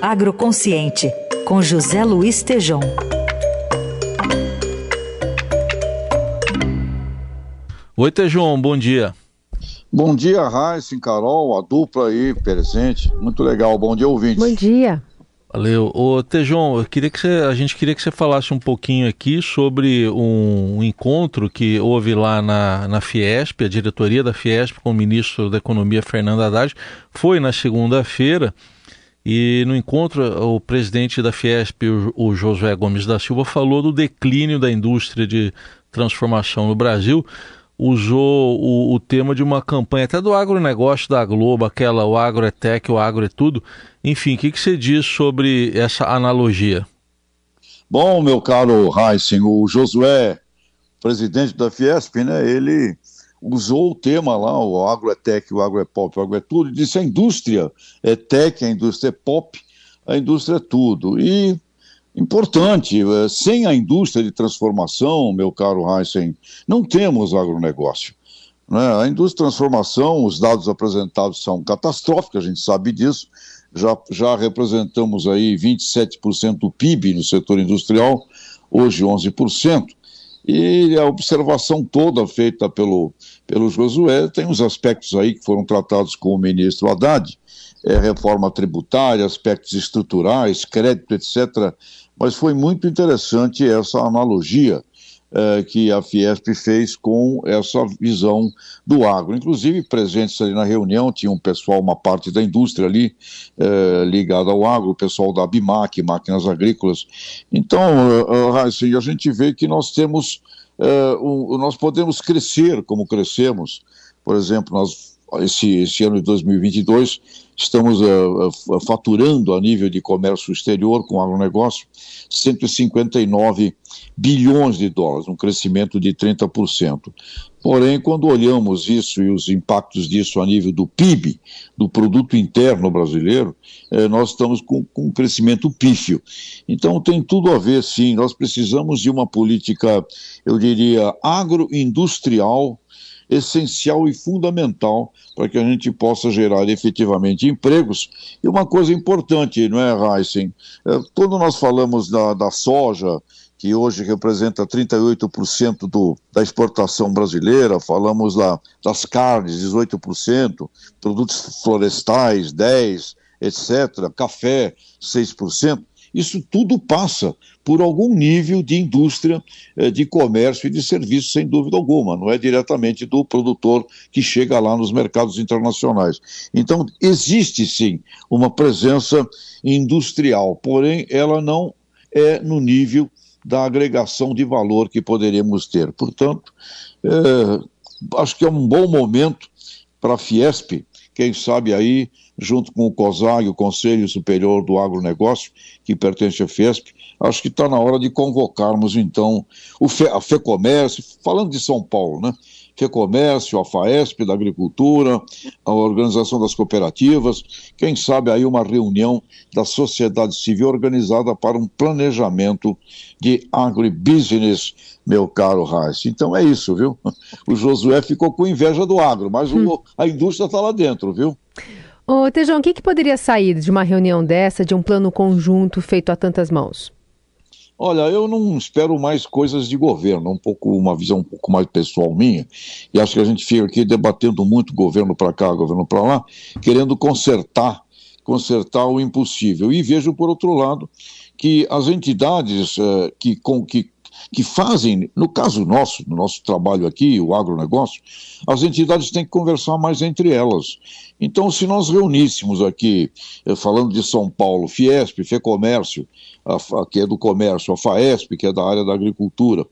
Agroconsciente, com José Luiz Tejom. Oi, Tejom, bom dia. Bom dia, Raíssa, Carol, a dupla aí presente. Muito legal. Bom dia, ouvintes. Bom dia. Valeu. Ô, Tejon, eu queria que você, a gente queria que você falasse um pouquinho aqui sobre um, um, encontro que houve lá na, na Fiesp, a diretoria da Fiesp com o ministro da Economia, Fernando Haddad, foi na segunda-feira e no encontro o presidente da Fiesp, o, Josué Gomes da Silva, falou do declínio da indústria de transformação no Brasil, usou o, o, tema de uma campanha até do agronegócio da Globo, aquela o agro é tech, o agro é tudo. Enfim, o que, que você diz sobre essa analogia? Bom, meu caro Heisen, o Josué, presidente da Fiesp, né, ele usou o tema lá, o agro é tech, o agro é pop, o agro é tudo, e disse a indústria é tech, a indústria é pop, a indústria é tudo. E importante. Eh, sem a indústria de transformação, meu caro Heisen, não temos agronegócio. Né? A indústria de transformação, os dados apresentados são catastróficos, a gente sabe disso. Já, já representamos aí 27% do PIB no setor industrial, hoje 11%. E a observação toda feita pelo, pelo Josué tem uns aspectos aí que foram tratados com o ministro Haddad, é, reforma tributária, aspectos estruturais, crédito, etc., mas foi muito interessante essa analogia eh, que a Fiesp fez com essa visão do agro. Inclusive, presentes ali na reunião, tinha um pessoal, uma parte da indústria ali eh, ligada ao agro, o pessoal da Bimac, máquinas agrícolas. Então, uh, a gente vê que nós temos, um, nós podemos crescer como crescemos. Por exemplo, nós esse, esse ano de 2022, estamos uh, faturando a nível de comércio exterior com agronegócio 159 bilhões de dólares, um crescimento de 30%. Porém, quando olhamos isso e os impactos disso a nível do PIB, do Produto Interno Brasileiro, eh, nós estamos com, com um crescimento pífio. Então, tem tudo a ver, sim. Nós precisamos de uma política, eu diria, agroindustrial essencial e fundamental para que a gente possa gerar efetivamente empregos. E uma coisa importante, não é, Heisen? É, quando nós falamos da, da soja, que hoje representa 38% do, da exportação brasileira, falamos lá das carnes, 18%, produtos florestais, 10%, etc., café, 6%. Isso tudo passa por algum nível de indústria, eh, de comércio e de serviço, sem dúvida alguma. Não é diretamente do produtor que chega lá nos mercados internacionais. Então, existe sim uma presença industrial, porém, ela não é no nível da agregação de valor que poderíamos ter. Portanto, é, acho que é um bom momento para a Fiesp, quem sabe aí junto com o COSAG, o Conselho Superior do Agronegócio, que pertence à FESP, acho que está na hora de convocarmos, então, o Fe, a FEComércio, falando de São Paulo, né? FEComércio, a FAESP da Agricultura, a Organização das Cooperativas, quem sabe aí uma reunião da sociedade civil organizada para um planejamento de agribusiness, meu caro Reis. Então é isso, viu? O Josué ficou com inveja do agro, mas hum. o, a indústria está lá dentro, viu? Ô, Tejão, o que, que poderia sair de uma reunião dessa, de um plano conjunto feito a tantas mãos? Olha, eu não espero mais coisas de governo, um pouco uma visão um pouco mais pessoal minha, e acho que a gente fica aqui debatendo muito governo para cá, governo para lá, querendo consertar, consertar o impossível. E vejo por outro lado que as entidades uh, que, com, que que fazem, no caso nosso, no nosso trabalho aqui, o agronegócio, as entidades têm que conversar mais entre elas. Então, se nós reuníssemos aqui, eh, falando de São Paulo, Fiesp, FEComércio, a, que é do comércio, a FAESP, que é da área da agricultura,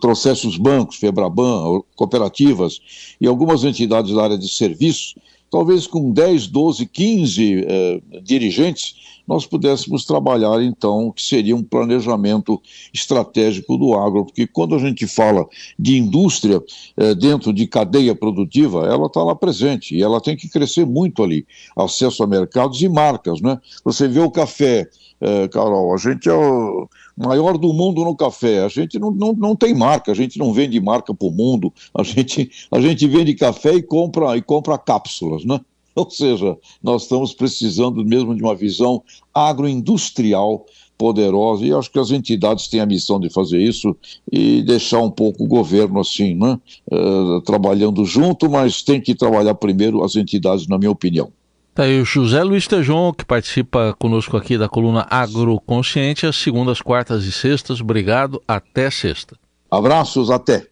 trouxesse os bancos, FEBRABAN, cooperativas e algumas entidades da área de serviços, talvez com 10, 12, 15 eh, dirigentes, nós pudéssemos trabalhar, então, que seria um planejamento estratégico do agro, porque quando a gente fala de indústria eh, dentro de cadeia produtiva, ela está lá presente e ela tem que crescer muito ali. Acesso a mercados e marcas, né? Você vê o café, eh, Carol, a gente é o maior do mundo no café. A gente não, não, não tem marca, a gente não vende marca para o mundo, a gente, a gente vende café e compra, e compra cápsulas, né? Ou seja, nós estamos precisando mesmo de uma visão agroindustrial poderosa e acho que as entidades têm a missão de fazer isso e deixar um pouco o governo assim, né? Uh, trabalhando junto, mas tem que trabalhar primeiro as entidades, na minha opinião. Tá aí o José Luiz Tejon, que participa conosco aqui da coluna Agroconsciente, às segundas, quartas e sextas. Obrigado, até sexta. Abraços, até.